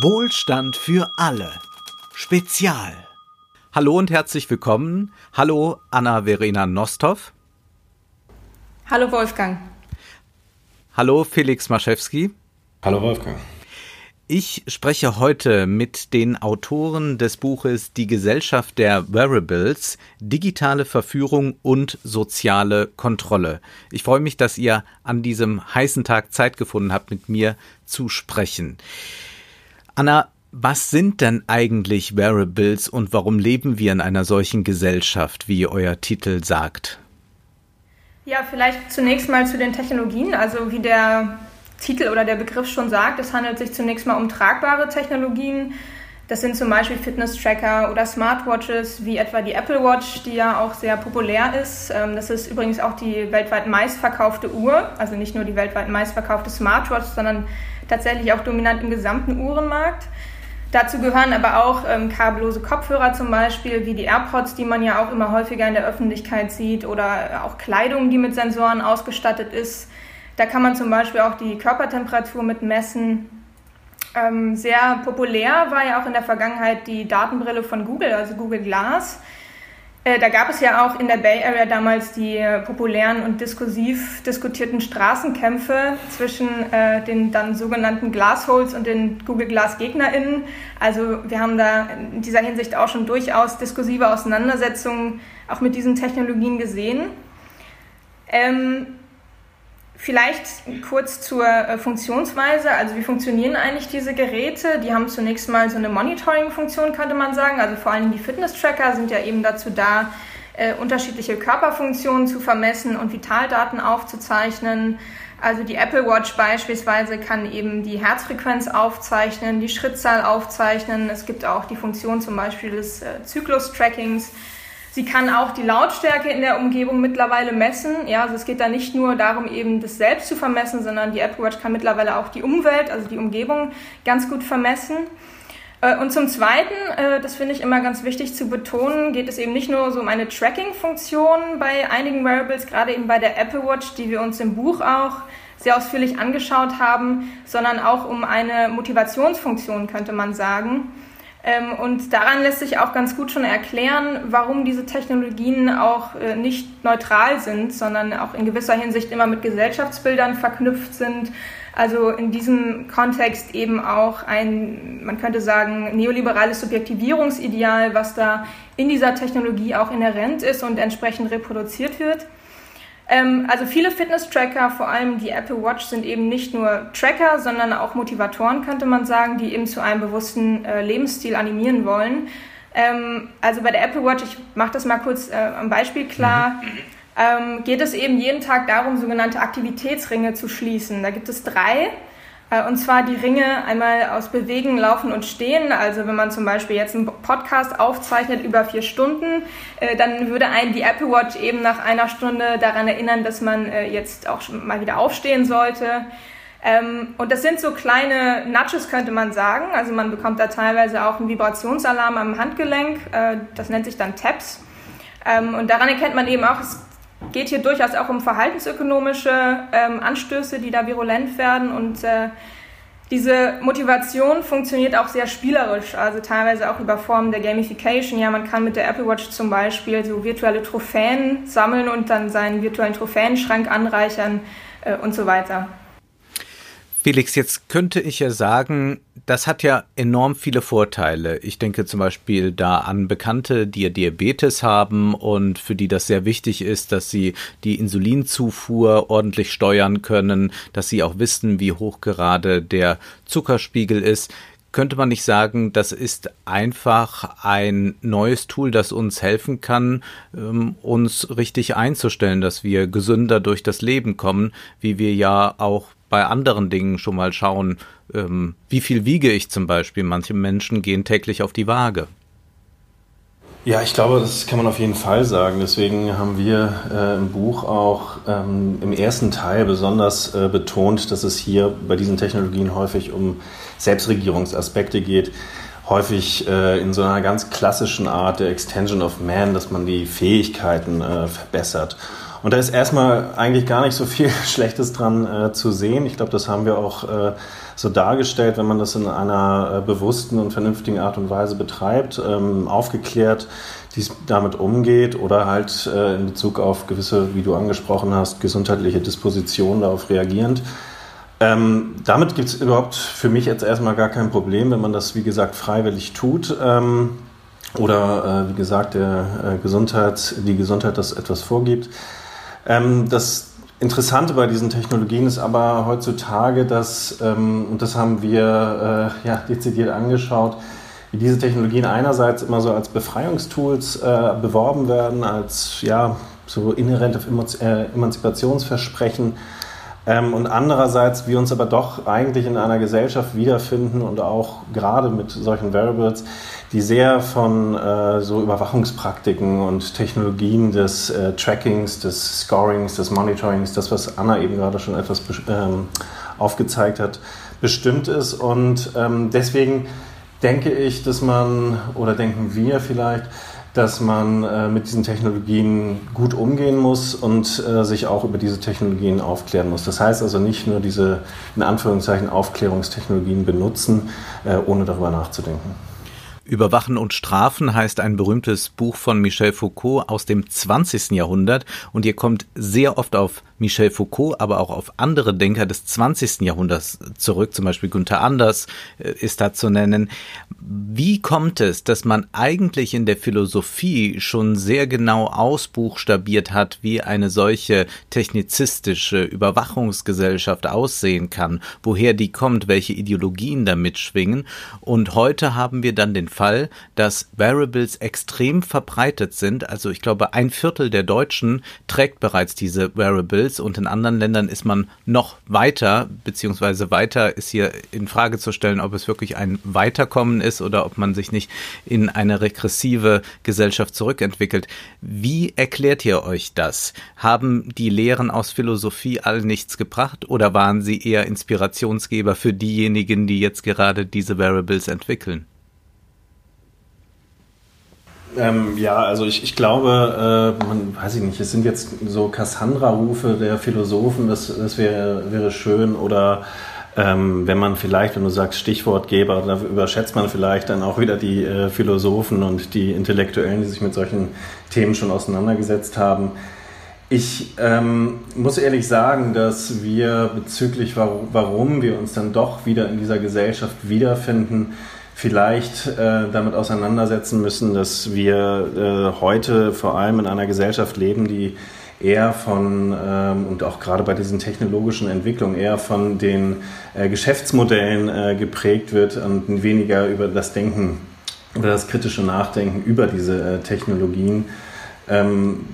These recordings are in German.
Wohlstand für alle. Spezial. Hallo und herzlich willkommen. Hallo Anna-Verena Nostov. Hallo Wolfgang. Hallo Felix Maschewski. Hallo Wolfgang. Ich spreche heute mit den Autoren des Buches Die Gesellschaft der Wearables, digitale Verführung und soziale Kontrolle. Ich freue mich, dass ihr an diesem heißen Tag Zeit gefunden habt, mit mir zu sprechen. Anna, was sind denn eigentlich Wearables und warum leben wir in einer solchen Gesellschaft, wie euer Titel sagt? Ja, vielleicht zunächst mal zu den Technologien. Also wie der Titel oder der Begriff schon sagt, es handelt sich zunächst mal um tragbare Technologien. Das sind zum Beispiel Fitness-Tracker oder Smartwatches, wie etwa die Apple Watch, die ja auch sehr populär ist. Ähm, das ist übrigens auch die weltweit meistverkaufte Uhr, also nicht nur die weltweit meistverkaufte Smartwatch, sondern tatsächlich auch dominant im gesamten Uhrenmarkt. Dazu gehören aber auch ähm, kabellose Kopfhörer zum Beispiel, wie die AirPods, die man ja auch immer häufiger in der Öffentlichkeit sieht, oder auch Kleidung, die mit Sensoren ausgestattet ist. Da kann man zum Beispiel auch die Körpertemperatur mit messen. Ähm, sehr populär war ja auch in der Vergangenheit die Datenbrille von Google, also Google Glass. Äh, da gab es ja auch in der Bay Area damals die äh, populären und diskursiv diskutierten Straßenkämpfe zwischen äh, den dann sogenannten Glassholes und den Google Glass GegnerInnen. Also wir haben da in dieser Hinsicht auch schon durchaus diskursive Auseinandersetzungen auch mit diesen Technologien gesehen. Ähm, Vielleicht kurz zur äh, Funktionsweise. Also wie funktionieren eigentlich diese Geräte? Die haben zunächst mal so eine Monitoring-Funktion, könnte man sagen. Also vor allem die Fitness-Tracker sind ja eben dazu da, äh, unterschiedliche Körperfunktionen zu vermessen und Vitaldaten aufzuzeichnen. Also die Apple Watch beispielsweise kann eben die Herzfrequenz aufzeichnen, die Schrittzahl aufzeichnen. Es gibt auch die Funktion zum Beispiel des äh, Zyklus-Trackings. Sie kann auch die Lautstärke in der Umgebung mittlerweile messen. Ja, also es geht da nicht nur darum, eben das selbst zu vermessen, sondern die Apple Watch kann mittlerweile auch die Umwelt, also die Umgebung, ganz gut vermessen. Äh, und zum Zweiten, äh, das finde ich immer ganz wichtig zu betonen, geht es eben nicht nur so um eine Tracking-Funktion bei einigen Wearables, gerade eben bei der Apple Watch, die wir uns im Buch auch sehr ausführlich angeschaut haben, sondern auch um eine Motivationsfunktion, könnte man sagen. Ähm, und daran lässt sich auch ganz gut schon erklären, warum diese Technologien auch äh, nicht neutral sind, sondern auch in gewisser Hinsicht immer mit Gesellschaftsbildern verknüpft sind. Also in diesem Kontext eben auch ein, man könnte sagen, neoliberales Subjektivierungsideal, was da in dieser Technologie auch inhärent ist und entsprechend reproduziert wird. Ähm, also viele Fitness-Tracker, vor allem die Apple Watch, sind eben nicht nur Tracker, sondern auch Motivatoren, könnte man sagen, die eben zu einem bewussten äh, Lebensstil animieren wollen. Ähm, also bei der Apple Watch, ich mache das mal kurz äh, am Beispiel klar, mhm. ähm, geht es eben jeden Tag darum, sogenannte Aktivitätsringe zu schließen. Da gibt es drei. Äh, und zwar die Ringe einmal aus Bewegen, Laufen und Stehen. Also wenn man zum Beispiel jetzt einen Podcast aufzeichnet über vier Stunden, äh, dann würde einen die Apple Watch eben nach einer Stunde daran erinnern, dass man äh, jetzt auch schon mal wieder aufstehen sollte. Ähm, und das sind so kleine Nudges, könnte man sagen. Also man bekommt da teilweise auch einen Vibrationsalarm am Handgelenk. Das nennt sich dann Taps. Ähm, und daran erkennt man eben auch, es geht hier durchaus auch um verhaltensökonomische ähm, Anstöße, die da virulent werden und äh, diese Motivation funktioniert auch sehr spielerisch, also teilweise auch über Formen der Gamification. Ja, man kann mit der Apple Watch zum Beispiel so virtuelle Trophäen sammeln und dann seinen virtuellen Trophäenschrank anreichern äh, und so weiter. Felix, jetzt könnte ich ja sagen, das hat ja enorm viele Vorteile. Ich denke zum Beispiel da an Bekannte, die ja Diabetes haben und für die das sehr wichtig ist, dass sie die Insulinzufuhr ordentlich steuern können, dass sie auch wissen, wie hoch gerade der Zuckerspiegel ist. Könnte man nicht sagen, das ist einfach ein neues Tool, das uns helfen kann, ähm, uns richtig einzustellen, dass wir gesünder durch das Leben kommen, wie wir ja auch bei anderen Dingen schon mal schauen, ähm, wie viel wiege ich zum Beispiel. Manche Menschen gehen täglich auf die Waage. Ja, ich glaube, das kann man auf jeden Fall sagen. Deswegen haben wir äh, im Buch auch ähm, im ersten Teil besonders äh, betont, dass es hier bei diesen Technologien häufig um Selbstregierungsaspekte geht. Häufig äh, in so einer ganz klassischen Art der Extension of Man, dass man die Fähigkeiten äh, verbessert Und da ist erstmal eigentlich gar nicht so viel Schlechtes dran äh, zu sehen. Ich glaube, das haben wir auch äh, so dargestellt, wenn man das in einer äh, bewussten und vernünftigen Art und Weise betreibt, ähm, aufgeklärt, wie es damit umgeht oder halt äh, in Bezug auf gewisse, wie du angesprochen hast, gesundheitliche Dispositionen darauf reagierend. Ähm, damit gibt es überhaupt für mich jetzt erstmal gar kein Problem, wenn man das, wie gesagt, freiwillig tut. Ähm, oder äh, wie gesagt, der äh, Gesundheit, die Gesundheit das etwas vorgibt. Ähm, das Interessante bei diesen Technologien ist aber heutzutage, dass, ähm, und das haben wir äh, ja, dezidiert angeschaut, wie diese Technologien einerseits immer so als Befreiungstools äh, beworben werden, als ja, so inhärente äh, Emanzipationsversprechen ähm, und andererseits wir uns aber doch eigentlich in einer Gesellschaft wiederfinden und auch gerade mit solchen Variables, die sehr von äh, so Überwachungspraktiken und Technologien des äh, Trackings, des Scorings, des Monitorings, das, was Anna eben gerade schon etwas ähm, aufgezeigt hat, bestimmt ist. Und ähm, deswegen denke ich, dass man, oder denken wir vielleicht, dass man äh, mit diesen Technologien gut umgehen muss und äh, sich auch über diese Technologien aufklären muss. Das heißt also nicht nur diese in Anführungszeichen Aufklärungstechnologien benutzen, äh, ohne darüber nachzudenken. Überwachen und Strafen heißt ein berühmtes Buch von Michel Foucault aus dem 20. Jahrhundert und ihr kommt sehr oft auf Michel Foucault, aber auch auf andere Denker des 20. Jahrhunderts zurück, zum Beispiel Günther Anders äh, ist da zu nennen. Wie kommt es, dass man eigentlich in der Philosophie schon sehr genau ausbuchstabiert hat, wie eine solche technizistische Überwachungsgesellschaft aussehen kann, woher die kommt, welche Ideologien da mitschwingen? Und heute haben wir dann den Fall, dass Variables extrem verbreitet sind. Also ich glaube, ein Viertel der Deutschen trägt bereits diese Variables und in anderen Ländern ist man noch weiter, beziehungsweise weiter ist hier in Frage zu stellen, ob es wirklich ein Weiterkommen ist oder ob man sich nicht in eine regressive Gesellschaft zurückentwickelt. Wie erklärt ihr euch das? Haben die Lehren aus Philosophie all nichts gebracht oder waren sie eher Inspirationsgeber für diejenigen, die jetzt gerade diese Variables entwickeln? Ähm, ja, also ich, ich glaube, äh, man weiß ich nicht, es sind jetzt so Cassandra-Rufe der Philosophen, das, das wäre, wäre schön. Oder ähm, wenn man vielleicht, wenn du sagst Stichwortgeber, da überschätzt man vielleicht dann auch wieder die äh, Philosophen und die Intellektuellen, die sich mit solchen Themen schon auseinandergesetzt haben. Ich ähm, muss ehrlich sagen, dass wir bezüglich, warum, wir uns dann doch wieder in dieser Gesellschaft wiederfinden, vielleicht äh, damit auseinandersetzen müssen, dass wir äh, heute vor allem in einer Gesellschaft leben, die eher von, ähm, und auch gerade bei diesen technologischen Entwicklungen, eher von den äh, Geschäftsmodellen äh, geprägt wird und weniger über das Denken oder das kritische Nachdenken über diese äh, Technologien. Ähm,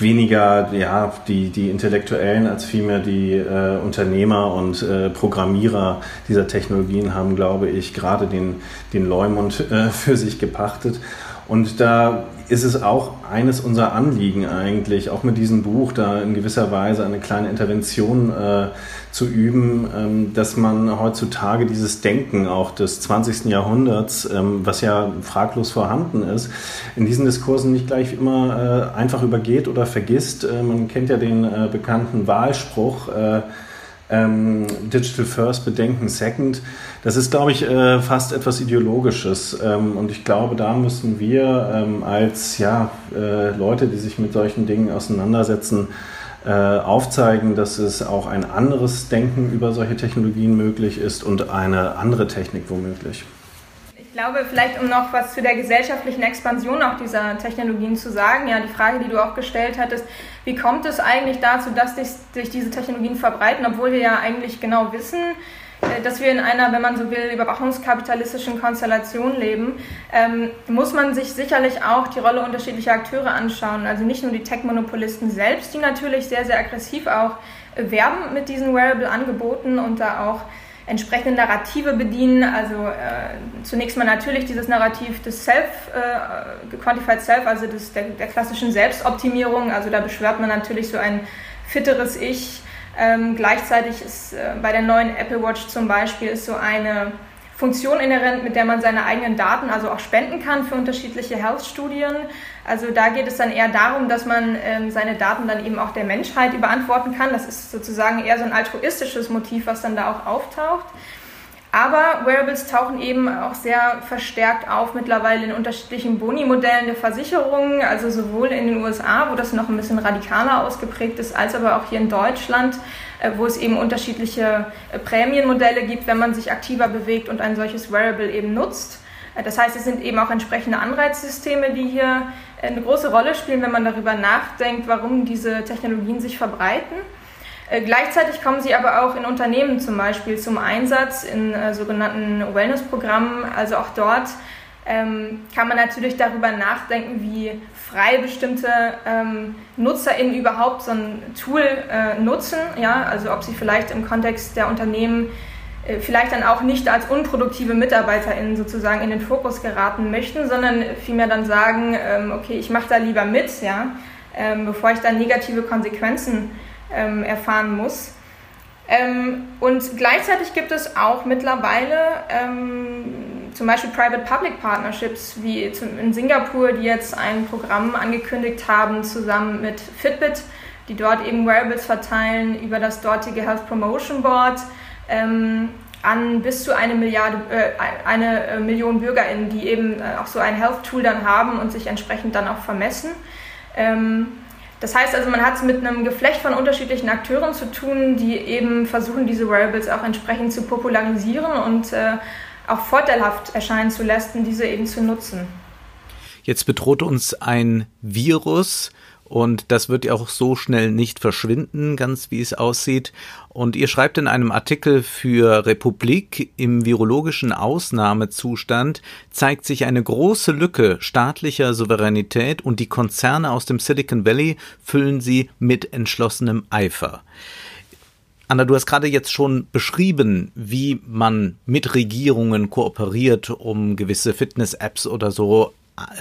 weniger ja, die, die Intellektuellen als vielmehr die äh, Unternehmer und äh, Programmierer dieser Technologien haben, glaube ich, gerade den, den Leumund äh, für sich gepachtet. Und da ist es auch eines unserer Anliegen eigentlich, auch mit diesem Buch da in gewisser Weise eine kleine Intervention äh, zu üben, ähm, dass man heutzutage dieses Denken auch des 20. Jahrhunderts, ähm, was ja fraglos vorhanden ist, in diesen Diskursen nicht gleich immer äh, einfach übergeht oder vergisst. Äh, man kennt ja den äh, bekannten Wahlspruch, äh, ähm, Digital First, Bedenken Second. Das ist, glaube ich, äh, fast etwas Ideologisches. Ähm, und ich glaube, da müssen wir ähm, als ja, äh, Leute, die sich mit solchen Dingen auseinandersetzen, äh, aufzeigen, dass es auch ein anderes Denken über solche Technologien möglich ist und eine andere Technik womöglich. Ich glaube, vielleicht um noch was zu der gesellschaftlichen Expansion auch dieser Technologien zu sagen, ja, die Frage, die du auch gestellt hattest, wie kommt es eigentlich dazu, dass sich diese Technologien verbreiten, obwohl wir ja eigentlich genau wissen, dass wir in einer, wenn man so will, überwachungskapitalistischen Konstellation leben, ähm, muss man sich sicherlich auch die Rolle unterschiedlicher Akteure anschauen. Also nicht nur die Tech-Monopolisten selbst, die natürlich sehr, sehr aggressiv auch werben mit diesen Wearable-Angeboten und da auch entsprechende Narrative bedienen. Also äh, zunächst mal natürlich dieses Narrativ des Self, äh, Quantified Self, also des, der, der klassischen Selbstoptimierung. Also da beschwört man natürlich so ein fitteres Ich. Ähm, gleichzeitig ist äh, bei der neuen Apple Watch zum Beispiel ist so eine Funktion inhärent, mit der man seine eigenen Daten also auch spenden kann für unterschiedliche Health-Studien. Also da geht es dann eher darum, dass man ähm, seine Daten dann eben auch der Menschheit überantworten kann. Das ist sozusagen eher so ein altruistisches Motiv, was dann da auch auftaucht. Aber Wearables tauchen eben auch sehr verstärkt auf mittlerweile in unterschiedlichen Boni-Modellen der Versicherungen, also sowohl in den USA, wo das noch ein bisschen radikaler ausgeprägt ist, als aber auch hier in Deutschland, äh, wo es eben unterschiedliche äh, Prämienmodelle gibt, wenn man sich aktiver bewegt und ein solches Wearable eben nutzt. Äh, das heißt, es sind eben auch entsprechende Anreizsysteme, die hier eine große Rolle spielen, wenn man darüber nachdenkt, warum diese Technologien sich verbreiten. Äh, gleichzeitig kommen sie aber auch in Unternehmen zum Beispiel zum Einsatz in äh, sogenannten Wellness-Programmen. Also auch dort ähm, kann man natürlich darüber nachdenken, wie frei bestimmte ähm, NutzerInnen überhaupt so ein Tool äh, nutzen. Ja? Also ob sie vielleicht im Kontext der Unternehmen äh, vielleicht dann auch nicht als unproduktive MitarbeiterInnen sozusagen in den Fokus geraten möchten, sondern vielmehr dann sagen, ähm, okay, ich mache da lieber mit, ja, ähm, bevor ich dann negative Konsequenzen ähm, erfahren muss. Ähm, und gleichzeitig gibt es auch mittlerweile ähm, zum Beispiel Private-Public Partnerships, wie in Singapur, die jetzt ein Programm angekündigt haben, zusammen mit Fitbit, die dort eben Wearables verteilen über das dortige Health Promotion Board ähm, an bis zu eine Milliarde, äh, eine äh, Million BürgerInnen, die eben äh, auch so ein Health-Tool dann haben und sich entsprechend dann auch vermessen. Das heißt also, man hat es mit einem Geflecht von unterschiedlichen Akteuren zu tun, die eben versuchen, diese Wearables auch entsprechend zu popularisieren und äh, auch vorteilhaft erscheinen zu lassen, diese eben zu nutzen. Jetzt bedroht uns ein Virus, und das wird ja auch so schnell nicht verschwinden, ganz wie es aussieht. Und ihr schreibt in einem Artikel für Republik, im virologischen Ausnahmezustand zeigt sich eine große Lücke staatlicher Souveränität und die Konzerne aus dem Silicon Valley füllen sie mit entschlossenem Eifer. Anna, du hast gerade jetzt schon beschrieben, wie man mit Regierungen kooperiert, um gewisse Fitness-Apps oder so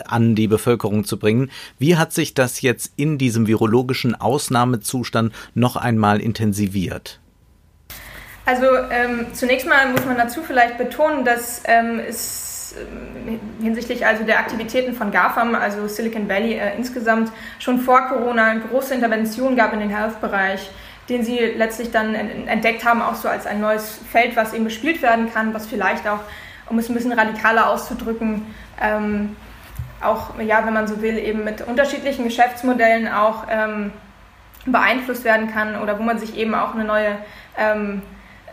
an die Bevölkerung zu bringen. Wie hat sich das jetzt in diesem virologischen Ausnahmezustand noch einmal intensiviert? Also ähm, zunächst mal muss man dazu vielleicht betonen, dass ähm, es ähm, hinsichtlich also der Aktivitäten von GAFAM, also Silicon Valley äh, insgesamt, schon vor Corona eine große Intervention gab in den Health-Bereich, den sie letztlich dann entdeckt haben, auch so als ein neues Feld, was eben bespielt werden kann, was vielleicht auch, um es ein bisschen radikaler auszudrücken, ähm, auch, ja, wenn man so will, eben mit unterschiedlichen Geschäftsmodellen auch ähm, beeinflusst werden kann oder wo man sich eben auch eine neue, ähm,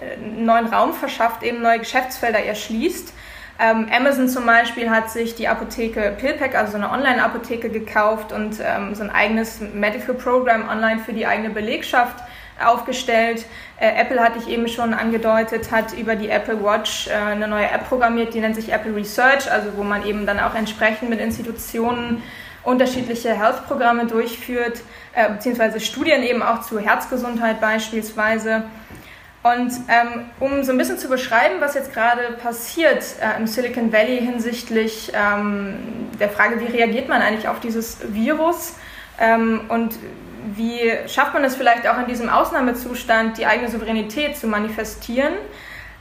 einen äh, neuen Raum verschafft, eben neue Geschäftsfelder erschließt. Ähm, Amazon zum Beispiel hat sich die Apotheke PillPack, also so eine Online-Apotheke gekauft und ähm, so ein eigenes Medical Program online für die eigene Belegschaft aufgestellt. Äh, Apple hatte ich eben schon angedeutet, hat über die Apple Watch äh, eine neue App programmiert, die nennt sich Apple Research, also wo man eben dann auch entsprechend mit Institutionen unterschiedliche Health-Programme durchführt, äh, beziehungsweise Studien eben auch zur Herzgesundheit beispielsweise. Und ähm, um so ein bisschen zu beschreiben, was jetzt gerade passiert äh, im Silicon Valley hinsichtlich ähm, der Frage, wie reagiert man eigentlich auf dieses Virus ähm, und wie schafft man es vielleicht auch in diesem Ausnahmezustand, die eigene Souveränität zu manifestieren?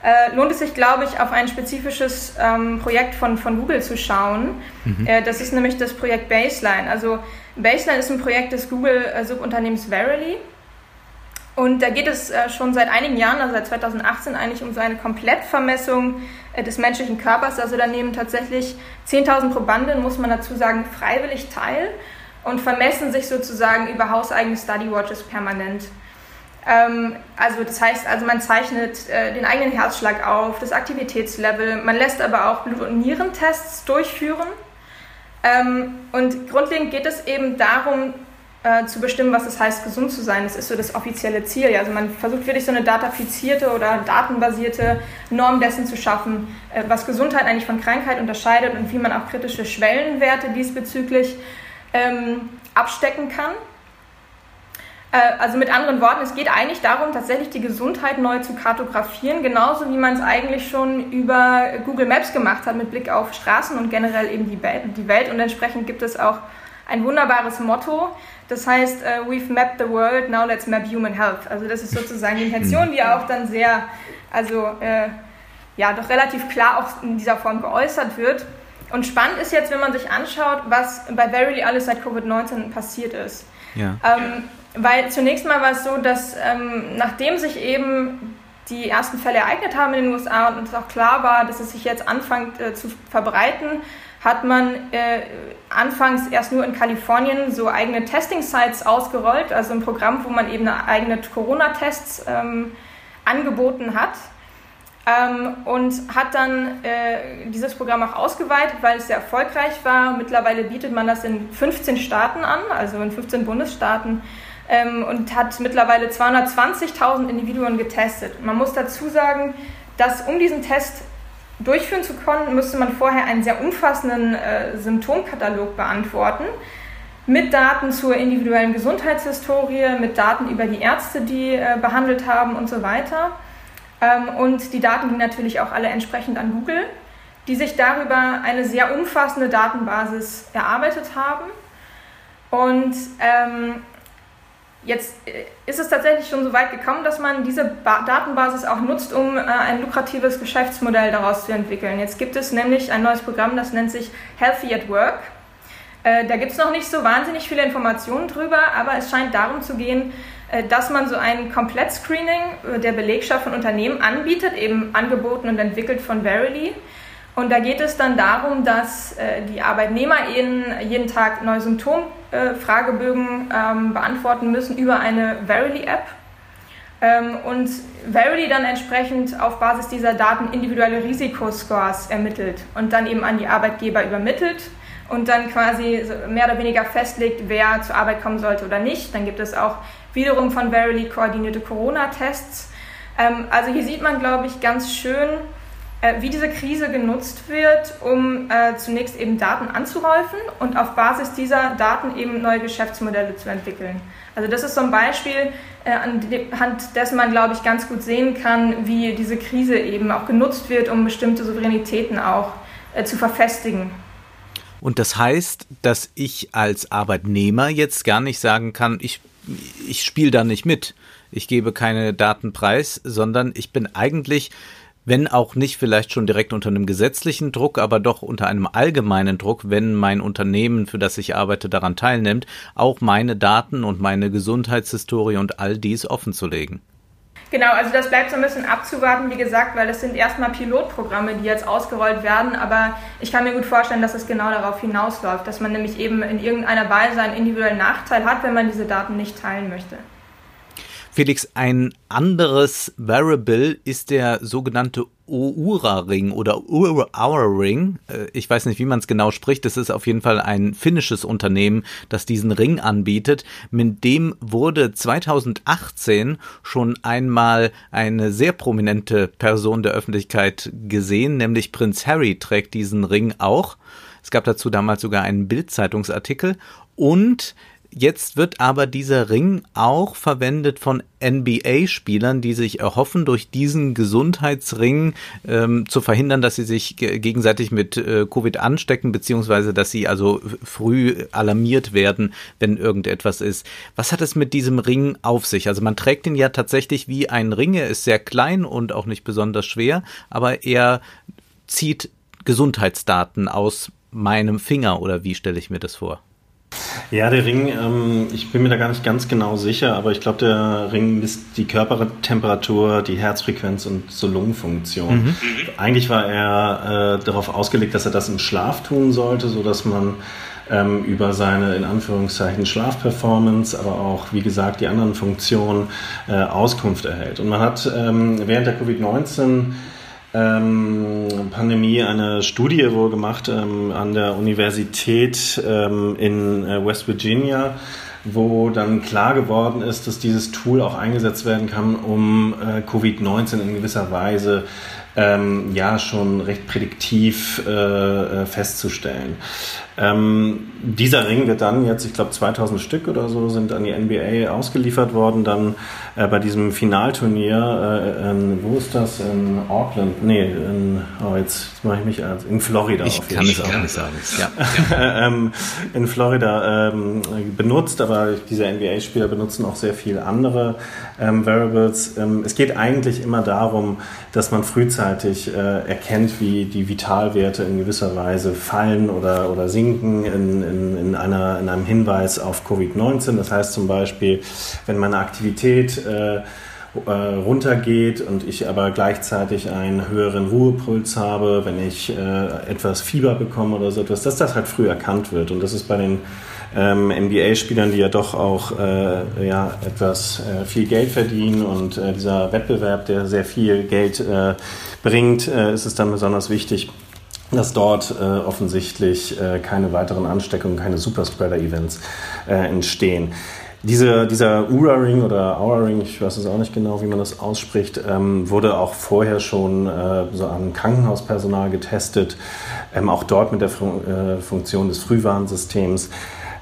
Äh, lohnt es sich, glaube ich, auf ein spezifisches ähm, Projekt von, von Google zu schauen. Mhm. Äh, das ist nämlich das Projekt Baseline. Also Baseline ist ein Projekt des Google-Subunternehmens Verily. Und da geht es äh, schon seit einigen Jahren, also seit 2018, eigentlich um so eine Komplettvermessung äh, des menschlichen Körpers. Also da nehmen tatsächlich 10.000 Probanden, muss man dazu sagen, freiwillig teil und vermessen sich sozusagen über hauseigene Study Watches permanent. Ähm, also das heißt, also man zeichnet äh, den eigenen Herzschlag auf, das Aktivitätslevel, man lässt aber auch Blut- und Nierentests durchführen. Ähm, und grundlegend geht es eben darum, äh, zu bestimmen, was es heißt, gesund zu sein. Das ist so das offizielle Ziel. Also man versucht wirklich so eine datafizierte oder datenbasierte Norm dessen zu schaffen, äh, was Gesundheit eigentlich von Krankheit unterscheidet und wie man auch kritische Schwellenwerte diesbezüglich ähm, abstecken kann. Äh, also mit anderen Worten, es geht eigentlich darum, tatsächlich die Gesundheit neu zu kartografieren, genauso wie man es eigentlich schon über Google Maps gemacht hat mit Blick auf Straßen und generell eben die Welt. Und entsprechend gibt es auch ein wunderbares Motto, das heißt, uh, we've mapped the world, now let's map human health. Also das ist sozusagen die Intention, die auch dann sehr, also äh, ja doch relativ klar auch in dieser Form geäußert wird. Und spannend ist jetzt, wenn man sich anschaut, was bei Verily alles seit Covid-19 passiert ist. Ja. Ähm, weil zunächst mal war es so, dass ähm, nachdem sich eben die ersten Fälle ereignet haben in den USA und es auch klar war, dass es sich jetzt anfängt äh, zu verbreiten, hat man äh, anfangs erst nur in Kalifornien so eigene Testing-Sites ausgerollt, also ein Programm, wo man eben eigene Corona-Tests ähm, angeboten hat. Ähm, und hat dann äh, dieses Programm auch ausgeweitet, weil es sehr erfolgreich war. Mittlerweile bietet man das in 15 Staaten an, also in 15 Bundesstaaten, ähm, und hat mittlerweile 220.000 Individuen getestet. Man muss dazu sagen, dass um diesen Test durchführen zu können, müsste man vorher einen sehr umfassenden äh, Symptomkatalog beantworten mit Daten zur individuellen Gesundheitshistorie, mit Daten über die Ärzte, die äh, behandelt haben und so weiter. Ähm, und die Daten gingen natürlich auch alle entsprechend an Google, die sich darüber eine sehr umfassende Datenbasis erarbeitet haben. Und ähm, Jetzt äh, ist es tatsächlich schon so weit gekommen, dass man diese ba Datenbasis auch nutzt, um äh, ein lukratives Geschäftsmodell daraus zu entwickeln. Jetzt gibt es nämlich ein neues Programm, das nennt sich Healthy at Work. Äh, da gibt es noch nicht so wahnsinnig viele Informationen drüber, aber es scheint darum zu gehen, dass man so ein Komplettscreening äh, der Belegschaft von Unternehmen anbietet, eben angeboten und entwickelt von Verily. Und da geht es dann darum, dass äh, die Arbeitnehmer jeden Tag neue Symptomfragebögen äh, ähm, beantworten müssen über eine Verily-App. Ähm, und Verily dann entsprechend auf Basis dieser Daten individuelle Risikoscores ermittelt und dann eben an die Arbeitgeber übermittelt und dann quasi mehr oder weniger festlegt, wer zur Arbeit kommen sollte oder nicht. Dann gibt es auch wiederum von Verily koordinierte Corona-Tests. Ähm, also hier sieht man, glaube ich, ganz schön, äh, wie diese Krise genutzt wird, um äh, zunächst eben Daten anzuhäufen und auf Basis dieser Daten eben neue Geschäftsmodelle zu entwickeln. Also das ist so ein Beispiel, äh, anhand dessen man, glaube ich, ganz gut sehen kann, wie diese Krise eben auch genutzt wird, um bestimmte Souveränitäten auch äh, zu verfestigen. Und das heißt, dass ich als Arbeitnehmer jetzt gar nicht sagen kann, ich, ich spiele da nicht mit. Ich gebe keine Daten preis, sondern ich bin eigentlich wenn auch nicht vielleicht schon direkt unter einem gesetzlichen Druck, aber doch unter einem allgemeinen Druck, wenn mein Unternehmen, für das ich arbeite, daran teilnimmt, auch meine Daten und meine Gesundheitshistorie und all dies offenzulegen. Genau, also das bleibt so ein bisschen abzuwarten, wie gesagt, weil das sind erstmal Pilotprogramme, die jetzt ausgerollt werden, aber ich kann mir gut vorstellen, dass es genau darauf hinausläuft, dass man nämlich eben in irgendeiner Weise einen individuellen Nachteil hat, wenn man diese Daten nicht teilen möchte. Felix, ein anderes Variable ist der sogenannte Oura-Ring oder Oura-Ring. Äh, ich weiß nicht, wie man es genau spricht. Das ist auf jeden Fall ein finnisches Unternehmen, das diesen Ring anbietet. Mit dem wurde 2018 schon einmal eine sehr prominente Person der Öffentlichkeit gesehen, nämlich Prinz Harry trägt diesen Ring auch. Es gab dazu damals sogar einen Bild-Zeitungsartikel und Jetzt wird aber dieser Ring auch verwendet von NBA-Spielern, die sich erhoffen, durch diesen Gesundheitsring ähm, zu verhindern, dass sie sich gegenseitig mit äh, Covid anstecken, beziehungsweise dass sie also früh alarmiert werden, wenn irgendetwas ist. Was hat es mit diesem Ring auf sich? Also man trägt ihn ja tatsächlich wie ein Ring. Er ist sehr klein und auch nicht besonders schwer, aber er zieht Gesundheitsdaten aus meinem Finger oder wie stelle ich mir das vor? Ja, der Ring, ähm, ich bin mir da gar nicht ganz genau sicher, aber ich glaube, der Ring misst die Körpertemperatur, die Herzfrequenz und so Lungenfunktion. Mhm. Eigentlich war er äh, darauf ausgelegt, dass er das im Schlaf tun sollte, so dass man ähm, über seine in Anführungszeichen Schlafperformance, aber auch wie gesagt die anderen Funktionen äh, Auskunft erhält. Und man hat ähm, während der Covid-19 ähm, Pandemie eine Studie wohl gemacht ähm, an der Universität ähm, in äh, West Virginia, wo dann klar geworden ist, dass dieses Tool auch eingesetzt werden kann, um äh, Covid-19 in gewisser Weise ähm, ja schon recht prädiktiv äh, äh festzustellen. Ähm, dieser Ring wird dann jetzt, ich glaube 2000 Stück oder so, sind an die NBA ausgeliefert worden, dann äh, bei diesem Finalturnier, äh, in, wo ist das? In Auckland? Nee, in, oh, jetzt mache ich mich als, in Florida. Ich kann es auch nicht sagen. Ja. ähm, in Florida ähm, benutzt, aber aber diese NBA-Spieler benutzen auch sehr viel andere ähm, Variables. Ähm, es geht eigentlich immer darum, dass man frühzeitig äh, erkennt, wie die Vitalwerte in gewisser Weise fallen oder, oder sinken in, in, in, einer, in einem Hinweis auf Covid-19. Das heißt zum Beispiel, wenn meine Aktivität äh, äh, runtergeht und ich aber gleichzeitig einen höheren Ruhepuls habe, wenn ich äh, etwas Fieber bekomme oder so etwas, dass das halt früh erkannt wird. Und das ist bei den ähm, NBA-Spielern, die ja doch auch äh, ja, etwas äh, viel Geld verdienen und äh, dieser Wettbewerb, der sehr viel Geld äh, bringt, ist es dann besonders wichtig, dass dort äh, offensichtlich äh, keine weiteren Ansteckungen, keine Superspreader-Events äh, entstehen. Diese, dieser Ura-Ring oder Aura-Ring, ich weiß es auch nicht genau, wie man das ausspricht, ähm, wurde auch vorher schon äh, so am Krankenhauspersonal getestet, ähm, auch dort mit der Fun äh, Funktion des Frühwarnsystems.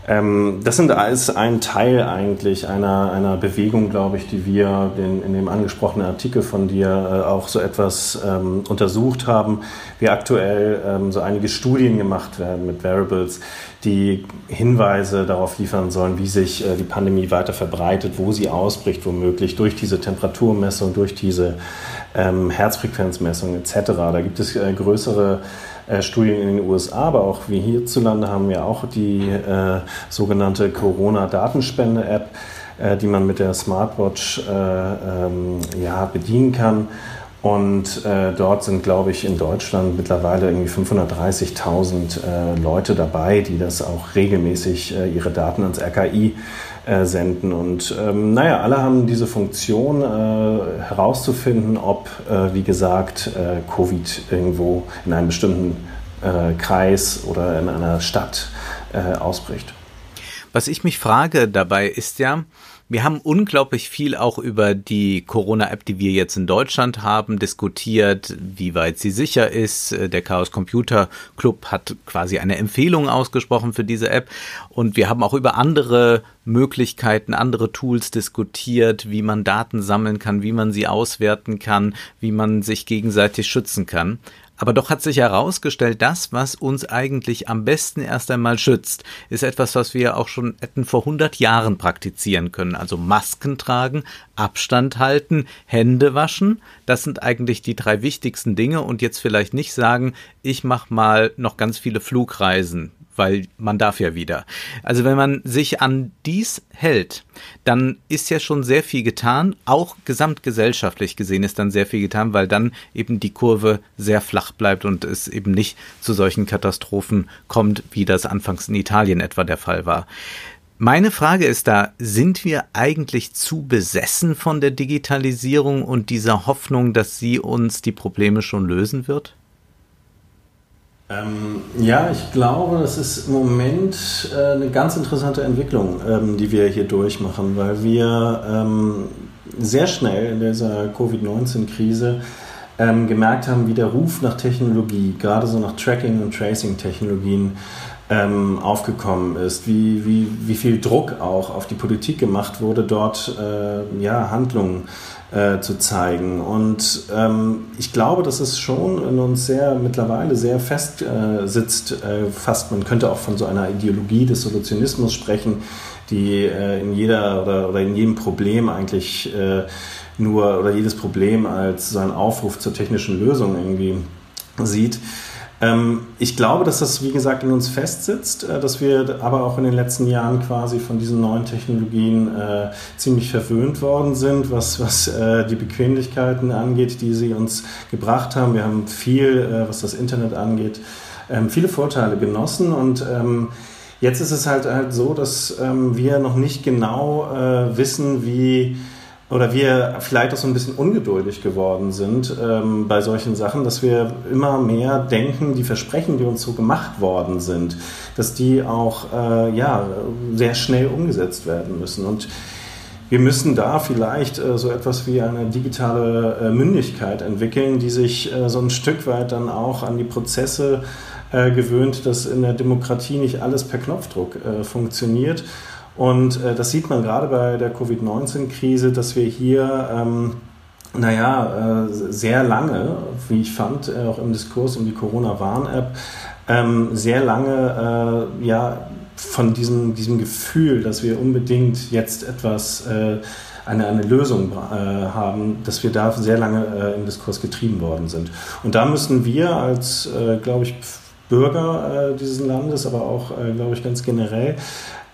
Ähm, das sind, ist ein Teil eigentlich einer, einer Bewegung, glaube ich, die wir den, in dem angesprochenen Artikel von dir äh, auch so etwas ähm, untersucht haben. Wir aktuell ähm, so einige Studien gemacht werden mit Variables, die Hinweise darauf liefern sollen, wie sich äh, die Pandemie weiter verbreitet, wo sie ausbricht, womöglich durch diese Temperaturmessung, durch diese ähm, Herzfrequenzmessung etc. Da gibt es äh, größere äh, Studien in den USA, aber auch wir hierzulande haben wir auch die äh, sogenannte Corona-Datenspende-App, äh, die man mit der Smartwatch äh, ähm, ja, bedienen kann. Und äh, dort sind, glaube ich, in Deutschland mittlerweile irgendwie 530.000 äh, Leute dabei, die das auch regelmäßig äh, ihre Daten ans RKI äh, senden. Und ähm, naja, alle haben diese Funktion äh, herauszufinden, ob, äh, wie gesagt, Covid irgendwo in einem bestimmten Kreis oder in einer Stadt ausbricht. Was ich mich frage dabei ist ja, wir haben unglaublich viel auch über die Corona-App, die wir jetzt in Deutschland haben, diskutiert, wie weit sie sicher ist. Der Chaos Computer Club hat quasi eine Empfehlung ausgesprochen für diese App. Und wir haben auch über andere Möglichkeiten, andere Tools diskutiert, wie man Daten sammeln kann, wie man sie auswerten kann, wie man sich gegenseitig schützen kann. Aber doch hat sich herausgestellt, das, was uns eigentlich am besten erst einmal schützt, ist etwas, was wir auch schon hätten vor 100 Jahren praktizieren können. Also Masken tragen, Abstand halten, Hände waschen. Das sind eigentlich die drei wichtigsten Dinge. Und jetzt vielleicht nicht sagen, ich mache mal noch ganz viele Flugreisen weil man darf ja wieder. Also wenn man sich an dies hält, dann ist ja schon sehr viel getan. Auch gesamtgesellschaftlich gesehen ist dann sehr viel getan, weil dann eben die Kurve sehr flach bleibt und es eben nicht zu solchen Katastrophen kommt, wie das anfangs in Italien etwa der Fall war. Meine Frage ist da, sind wir eigentlich zu besessen von der Digitalisierung und dieser Hoffnung, dass sie uns die Probleme schon lösen wird? Ähm, ja, ich glaube, das ist im Moment äh, eine ganz interessante Entwicklung, ähm, die wir hier durchmachen, weil wir ähm, sehr schnell in dieser Covid-19-Krise ähm, gemerkt haben, wie der Ruf nach Technologie, gerade so nach Tracking- und Tracing-Technologien, ähm, aufgekommen ist, wie, wie, wie viel Druck auch auf die Politik gemacht wurde, dort äh, ja, Handlungen äh, zu zeigen. Und ähm, ich glaube, dass es schon in uns sehr mittlerweile sehr fest äh, sitzt, äh, fast man könnte auch von so einer Ideologie des Solutionismus sprechen, die äh, in jeder oder, oder in jedem Problem eigentlich äh, nur oder jedes Problem als so ein Aufruf zur technischen Lösung irgendwie sieht. Ähm, ich glaube, dass das, wie gesagt, in uns festsitzt, äh, dass wir aber auch in den letzten Jahren quasi von diesen neuen Technologien äh, ziemlich verwöhnt worden sind, was, was äh, die Bequemlichkeiten angeht, die sie uns gebracht haben. Wir haben viel, äh, was das Internet angeht, ähm, viele Vorteile genossen und ähm, Jetzt ist es halt, halt so, dass ähm, wir noch nicht genau äh, wissen, wie oder wir vielleicht auch so ein bisschen ungeduldig geworden sind ähm, bei solchen Sachen, dass wir immer mehr denken, die Versprechen, die uns so gemacht worden sind, dass die auch äh, ja, sehr schnell umgesetzt werden müssen. Und wir müssen da vielleicht äh, so etwas wie eine digitale äh, Mündigkeit entwickeln, die sich äh, so ein Stück weit dann auch an die Prozesse äh, gewöhnt, dass in der Demokratie nicht alles per Knopfdruck äh, funktioniert und äh, das sieht man gerade bei der Covid-19-Krise, dass wir hier, ähm, naja, äh, sehr lange, wie ich fand, äh, auch im Diskurs um die Corona-Warn-App, ähm, sehr lange äh, ja, von diesem, diesem Gefühl, dass wir unbedingt jetzt etwas, äh, eine, eine Lösung äh, haben, dass wir da sehr lange äh, im Diskurs getrieben worden sind. Und da müssen wir als, äh, glaube ich, Bürger äh, dieses Landes, aber auch, glaube ich, ganz generell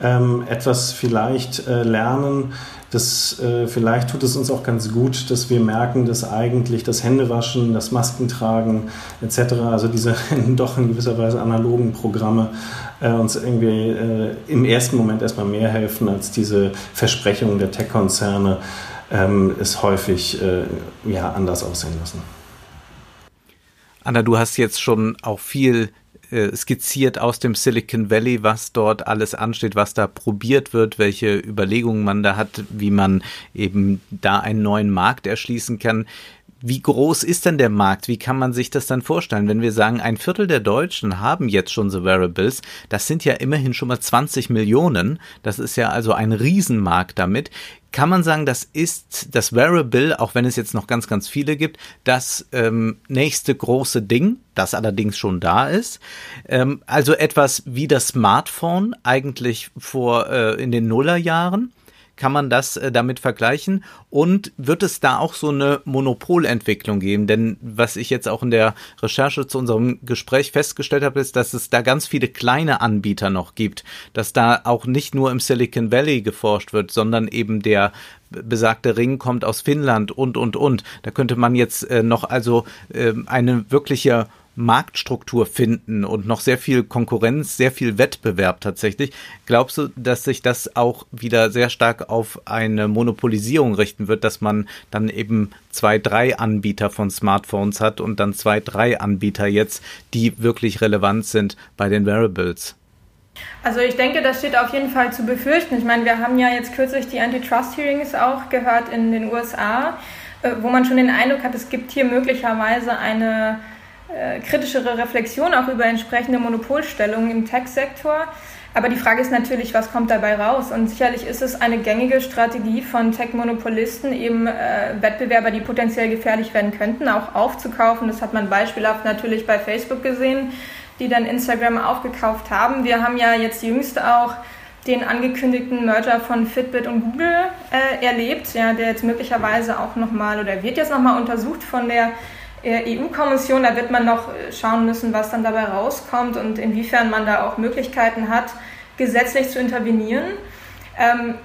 ähm, etwas vielleicht lernen, das, äh, vielleicht tut es uns auch ganz gut, dass wir merken, dass eigentlich das Händewaschen, das Maskentragen etc., also diese doch in gewisser Weise analogen Programme, äh, uns irgendwie äh, im ersten Moment erstmal mehr helfen als diese Versprechungen der Tech-Konzerne ähm, es häufig äh, ja, anders aussehen lassen. Anna, du hast jetzt schon auch viel äh, skizziert aus dem Silicon Valley, was dort alles ansteht, was da probiert wird, welche Überlegungen man da hat, wie man eben da einen neuen Markt erschließen kann. Wie groß ist denn der Markt? Wie kann man sich das dann vorstellen? Wenn wir sagen, ein Viertel der Deutschen haben jetzt schon so Wearables, das sind ja immerhin schon mal 20 Millionen. Das ist ja also ein Riesenmarkt damit kann man sagen, das ist das Wearable, auch wenn es jetzt noch ganz, ganz viele gibt, das ähm, nächste große Ding, das allerdings schon da ist. Ähm, also etwas wie das Smartphone eigentlich vor äh, in den Nullerjahren. Kann man das äh, damit vergleichen? Und wird es da auch so eine Monopolentwicklung geben? Denn was ich jetzt auch in der Recherche zu unserem Gespräch festgestellt habe, ist, dass es da ganz viele kleine Anbieter noch gibt, dass da auch nicht nur im Silicon Valley geforscht wird, sondern eben der besagte Ring kommt aus Finnland und, und, und. Da könnte man jetzt äh, noch also äh, eine wirkliche Marktstruktur finden und noch sehr viel Konkurrenz, sehr viel Wettbewerb tatsächlich. Glaubst du, dass sich das auch wieder sehr stark auf eine Monopolisierung richten wird, dass man dann eben zwei, drei Anbieter von Smartphones hat und dann zwei, drei Anbieter jetzt, die wirklich relevant sind bei den Wearables? Also ich denke, das steht auf jeden Fall zu befürchten. Ich meine, wir haben ja jetzt kürzlich die Antitrust-Hearings auch gehört in den USA, äh, wo man schon den Eindruck hat, es gibt hier möglicherweise eine äh, kritischere Reflexion auch über entsprechende Monopolstellungen im Tech-Sektor. Aber die Frage ist natürlich, was kommt dabei raus? Und sicherlich ist es eine gängige Strategie von Tech-Monopolisten, eben äh, Wettbewerber, die potenziell gefährlich werden könnten, auch aufzukaufen. Das hat man beispielhaft natürlich bei Facebook gesehen, die dann Instagram aufgekauft haben. Wir haben ja jetzt jüngst auch den angekündigten Merger von Fitbit und Google äh, erlebt, ja, der jetzt möglicherweise auch nochmal oder wird jetzt nochmal untersucht von der EU-Kommission, da wird man noch äh, schauen müssen, was dann dabei rauskommt und inwiefern man da auch Möglichkeiten hat, gesetzlich zu intervenieren. Ähm,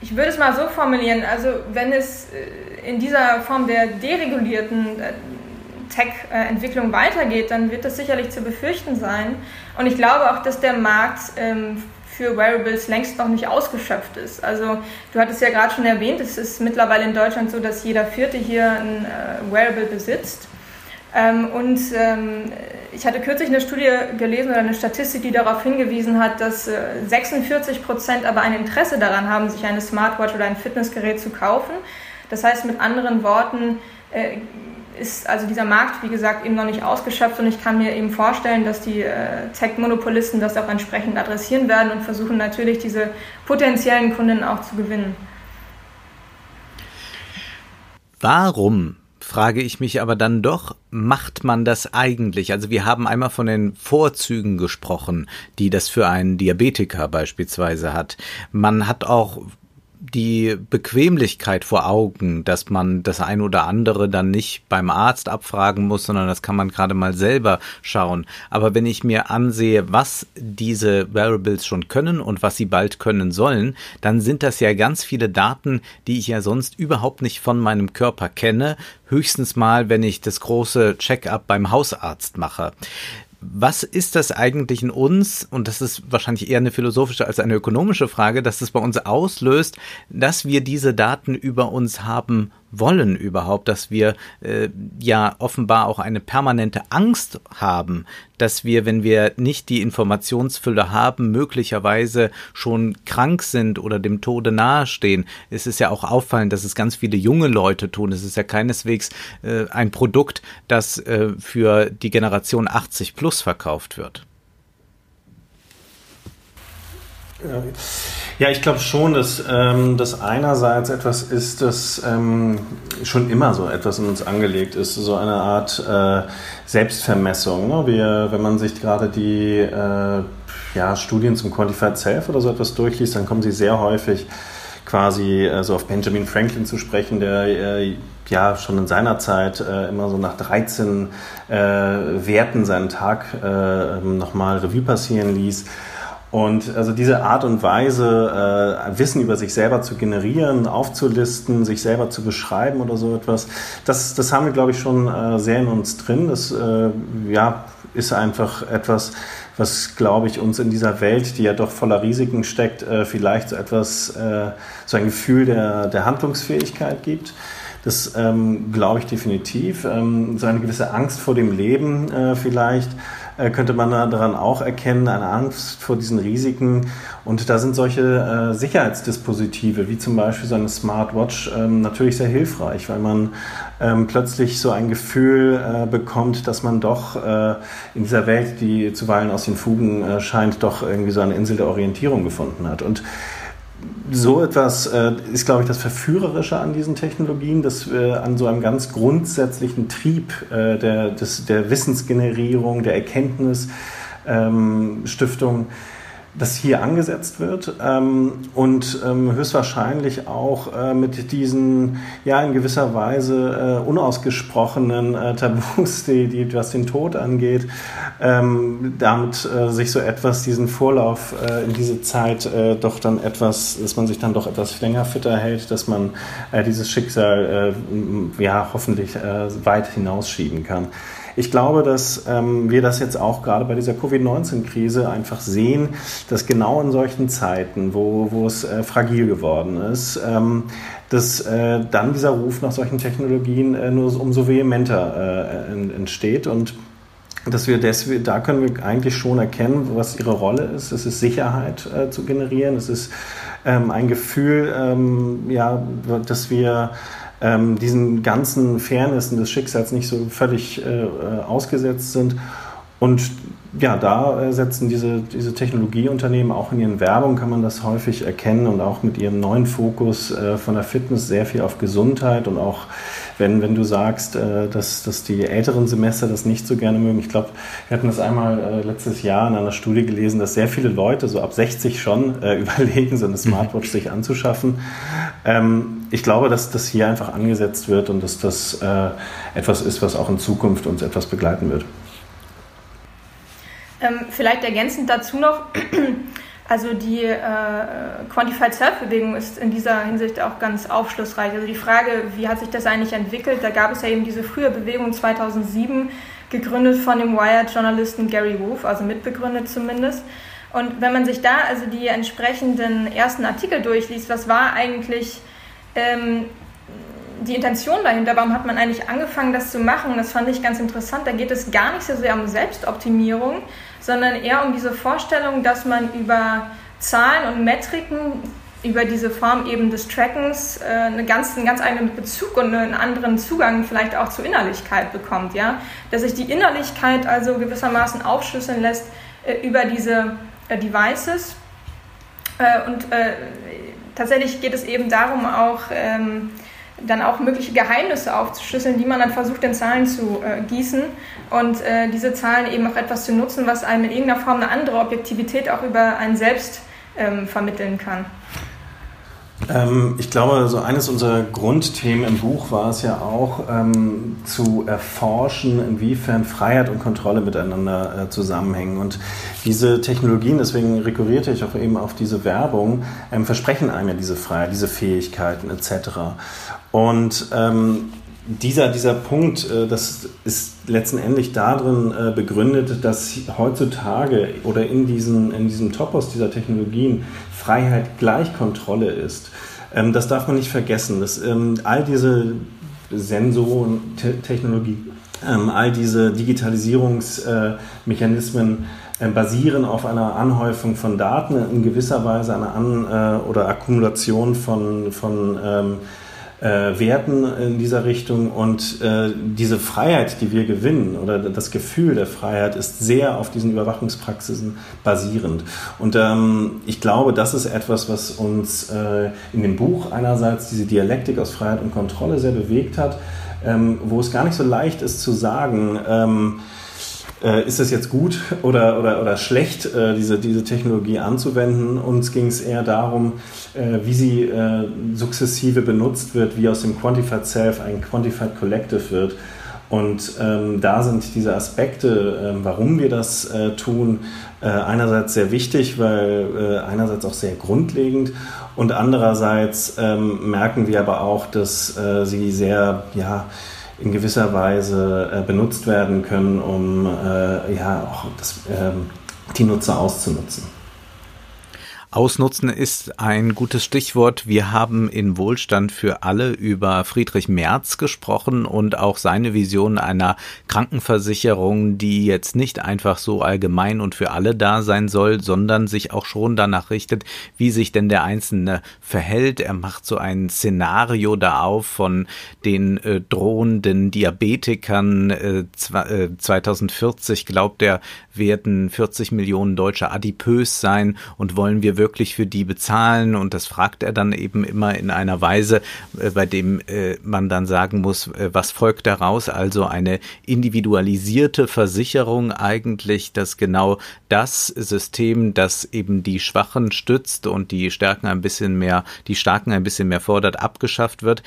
ich würde es mal so formulieren, also wenn es äh, in dieser Form der deregulierten äh, Tech-Entwicklung weitergeht, dann wird das sicherlich zu befürchten sein. Und ich glaube auch, dass der Markt ähm, für Wearables längst noch nicht ausgeschöpft ist. Also du hattest ja gerade schon erwähnt, es ist mittlerweile in Deutschland so, dass jeder Vierte hier ein Wearable besitzt. Ähm, und ähm, ich hatte kürzlich eine Studie gelesen oder eine Statistik, die darauf hingewiesen hat, dass äh, 46 Prozent aber ein Interesse daran haben, sich eine Smartwatch oder ein Fitnessgerät zu kaufen. Das heißt mit anderen Worten, äh, ist also dieser Markt, wie gesagt, eben noch nicht ausgeschöpft und ich kann mir eben vorstellen, dass die äh, Tech-Monopolisten das auch entsprechend adressieren werden und versuchen natürlich diese potenziellen Kunden auch zu gewinnen. Warum frage ich mich aber dann doch, macht man das eigentlich? Also wir haben einmal von den Vorzügen gesprochen, die das für einen Diabetiker beispielsweise hat. Man hat auch die Bequemlichkeit vor Augen, dass man das ein oder andere dann nicht beim Arzt abfragen muss, sondern das kann man gerade mal selber schauen. Aber wenn ich mir ansehe, was diese Wearables schon können und was sie bald können sollen, dann sind das ja ganz viele Daten, die ich ja sonst überhaupt nicht von meinem Körper kenne, höchstens mal, wenn ich das große Check-up beim Hausarzt mache was ist das eigentlich in uns, und das ist wahrscheinlich eher eine philosophische als eine ökonomische Frage, dass es bei uns auslöst, dass wir diese Daten über uns haben wollen überhaupt, dass wir äh, ja offenbar auch eine permanente Angst haben, dass wir, wenn wir nicht die Informationsfülle haben, möglicherweise schon krank sind oder dem Tode nahestehen. Es ist ja auch auffallend, dass es ganz viele junge Leute tun. Es ist ja keineswegs äh, ein Produkt, das äh, für die Generation 80 plus verkauft wird. Ja. Ich glaube schon, dass ähm, das einerseits etwas ist, das ähm, schon immer so etwas in uns angelegt ist, so eine Art äh, Selbstvermessung. Ne? Wir, wenn man sich gerade die äh, ja, Studien zum Quantified Self oder so etwas durchliest, dann kommen sie sehr häufig quasi äh, so auf Benjamin Franklin zu sprechen, der äh, ja schon in seiner Zeit äh, immer so nach 13 äh, Werten seinen Tag äh, nochmal Revue passieren ließ. Und also diese Art und Weise, äh, Wissen über sich selber zu generieren, aufzulisten, sich selber zu beschreiben oder so etwas, das, das haben wir, glaube ich, schon äh, sehr in uns drin. Das äh, ja, ist einfach etwas, was, glaube ich, uns in dieser Welt, die ja doch voller Risiken steckt, äh, vielleicht so etwas, äh, so ein Gefühl der, der Handlungsfähigkeit gibt. Das ähm, glaube ich definitiv. Ähm, so eine gewisse Angst vor dem Leben äh, vielleicht könnte man daran auch erkennen, eine Angst vor diesen Risiken. Und da sind solche äh, Sicherheitsdispositive, wie zum Beispiel so eine Smartwatch, ähm, natürlich sehr hilfreich, weil man ähm, plötzlich so ein Gefühl äh, bekommt, dass man doch äh, in dieser Welt, die zuweilen aus den Fugen äh, scheint, doch irgendwie so eine Insel der Orientierung gefunden hat. Und so etwas äh, ist, glaube ich, das Verführerische an diesen Technologien, dass wir an so einem ganz grundsätzlichen Trieb äh, der, des, der Wissensgenerierung, der Erkenntnisstiftung ähm, das hier angesetzt wird ähm, und ähm, höchstwahrscheinlich auch äh, mit diesen ja in gewisser Weise äh, unausgesprochenen äh, Tabus, die, die was den Tod angeht, ähm, damit äh, sich so etwas diesen Vorlauf äh, in diese Zeit äh, doch dann etwas, dass man sich dann doch etwas länger fitter hält, dass man dieses Schicksal ja hoffentlich weit hinausschieben kann. Ich glaube, dass ähm, wir das jetzt auch gerade bei dieser Covid-19-Krise einfach sehen, dass genau in solchen Zeiten, wo, wo es äh, fragil geworden ist, ähm, dass äh, dann dieser Ruf nach solchen Technologien äh, nur umso vehementer äh, entsteht und dass wir deswegen, da können wir eigentlich schon erkennen, was ihre Rolle ist. Es ist Sicherheit äh, zu generieren, es ist ähm, ein Gefühl, ähm, ja, dass wir ähm, diesen ganzen Fairnessen des Schicksals nicht so völlig äh, ausgesetzt sind. Und ja, da äh, setzen diese, diese Technologieunternehmen auch in ihren Werbung, kann man das häufig erkennen und auch mit ihrem neuen Fokus äh, von der Fitness sehr viel auf Gesundheit und auch wenn, wenn du sagst, äh, dass, dass die älteren Semester das nicht so gerne mögen. Ich glaube, wir hatten das einmal äh, letztes Jahr in einer Studie gelesen, dass sehr viele Leute so ab 60 schon äh, überlegen, so eine Smartwatch sich anzuschaffen. Ähm, ich glaube, dass das hier einfach angesetzt wird und dass das äh, etwas ist, was auch in Zukunft uns etwas begleiten wird. Ähm, vielleicht ergänzend dazu noch, also die äh, Quantified Self-Bewegung ist in dieser Hinsicht auch ganz aufschlussreich. Also die Frage, wie hat sich das eigentlich entwickelt? Da gab es ja eben diese frühe Bewegung 2007, gegründet von dem Wired-Journalisten Gary Wolf, also mitbegründet zumindest. Und wenn man sich da also die entsprechenden ersten Artikel durchliest, was war eigentlich ähm, die Intention dahinter? Warum hat man eigentlich angefangen, das zu machen? Das fand ich ganz interessant. Da geht es gar nicht so sehr um Selbstoptimierung, sondern eher um diese Vorstellung, dass man über Zahlen und Metriken, über diese Form eben des Trackens äh, eine ganz, einen ganz eigenen Bezug und einen anderen Zugang vielleicht auch zur Innerlichkeit bekommt. Ja? Dass sich die Innerlichkeit also gewissermaßen aufschlüsseln lässt äh, über diese äh, Devices. Äh, und äh, tatsächlich geht es eben darum, auch ähm, dann auch mögliche Geheimnisse aufzuschlüsseln, die man dann versucht in Zahlen zu äh, gießen und äh, diese Zahlen eben auch etwas zu nutzen, was einem in irgendeiner Form eine andere Objektivität auch über einen selbst ähm, vermitteln kann. Ähm, ich glaube, so eines unserer Grundthemen im Buch war es ja auch, ähm, zu erforschen, inwiefern Freiheit und Kontrolle miteinander äh, zusammenhängen. Und diese Technologien, deswegen rekurrierte ich auch eben auf diese Werbung, ähm, versprechen einem ja diese Freiheit, diese Fähigkeiten etc. Und ähm, dieser, dieser Punkt, äh, das ist letztendlich darin äh, begründet, dass heutzutage oder in, diesen, in diesem Topos dieser Technologien Freiheit gleich Kontrolle ist. Ähm, das darf man nicht vergessen. Dass, ähm, all diese Sensorentechnologie, ähm, all diese Digitalisierungsmechanismen äh, basieren auf einer Anhäufung von Daten, in gewisser Weise einer An- oder Akkumulation von, von äh, Werten in dieser Richtung und äh, diese Freiheit, die wir gewinnen oder das Gefühl der Freiheit ist sehr auf diesen Überwachungspraxisen basierend. Und ähm, ich glaube, das ist etwas, was uns äh, in dem Buch einerseits diese Dialektik aus Freiheit und Kontrolle sehr bewegt hat, ähm, wo es gar nicht so leicht ist zu sagen, ähm, äh, ist es jetzt gut oder, oder, oder schlecht, äh, diese, diese Technologie anzuwenden. Uns ging es eher darum, äh, wie sie äh, sukzessive benutzt wird, wie aus dem Quantified Self ein Quantified Collective wird. Und ähm, da sind diese Aspekte, äh, warum wir das äh, tun, äh, einerseits sehr wichtig, weil einerseits auch sehr grundlegend und andererseits ähm, merken wir aber auch, dass sie sehr, ja, in gewisser Weise äh, benutzt werden können, um äh, ja auch das, ähm, die Nutzer auszunutzen. Ausnutzen ist ein gutes Stichwort. Wir haben in Wohlstand für alle über Friedrich Merz gesprochen und auch seine Vision einer Krankenversicherung, die jetzt nicht einfach so allgemein und für alle da sein soll, sondern sich auch schon danach richtet, wie sich denn der Einzelne verhält. Er macht so ein Szenario da auf von den äh, drohenden Diabetikern. Äh, 2040 äh, glaubt er, werden 40 Millionen Deutsche adipös sein und wollen wir wirklich für die bezahlen? Und das fragt er dann eben immer in einer Weise, äh, bei dem äh, man dann sagen muss, äh, was folgt daraus? Also eine individualisierte Versicherung eigentlich, dass genau das System, das eben die Schwachen stützt und die Stärken ein bisschen mehr, die Starken ein bisschen mehr fordert, abgeschafft wird.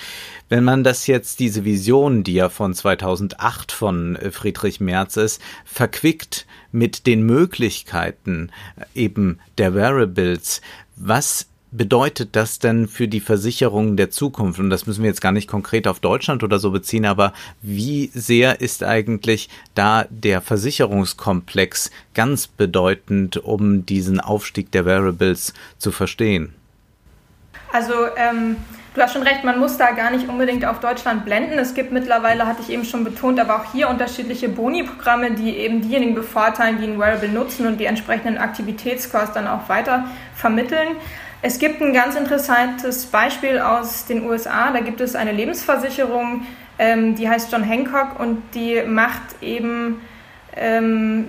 Wenn man das jetzt, diese Vision, die ja von 2008 von Friedrich Merz ist, verquickt mit den Möglichkeiten eben der Wearables. Was bedeutet das denn für die Versicherung der Zukunft? Und das müssen wir jetzt gar nicht konkret auf Deutschland oder so beziehen, aber wie sehr ist eigentlich da der Versicherungskomplex ganz bedeutend, um diesen Aufstieg der Wearables zu verstehen? Also ähm, Du hast schon recht, man muss da gar nicht unbedingt auf Deutschland blenden. Es gibt mittlerweile, hatte ich eben schon betont, aber auch hier unterschiedliche Boni-Programme, die eben diejenigen bevorteilen, die ein Wearable nutzen und die entsprechenden Aktivitätsscores dann auch weiter vermitteln. Es gibt ein ganz interessantes Beispiel aus den USA. Da gibt es eine Lebensversicherung, ähm, die heißt John Hancock und die macht eben ähm,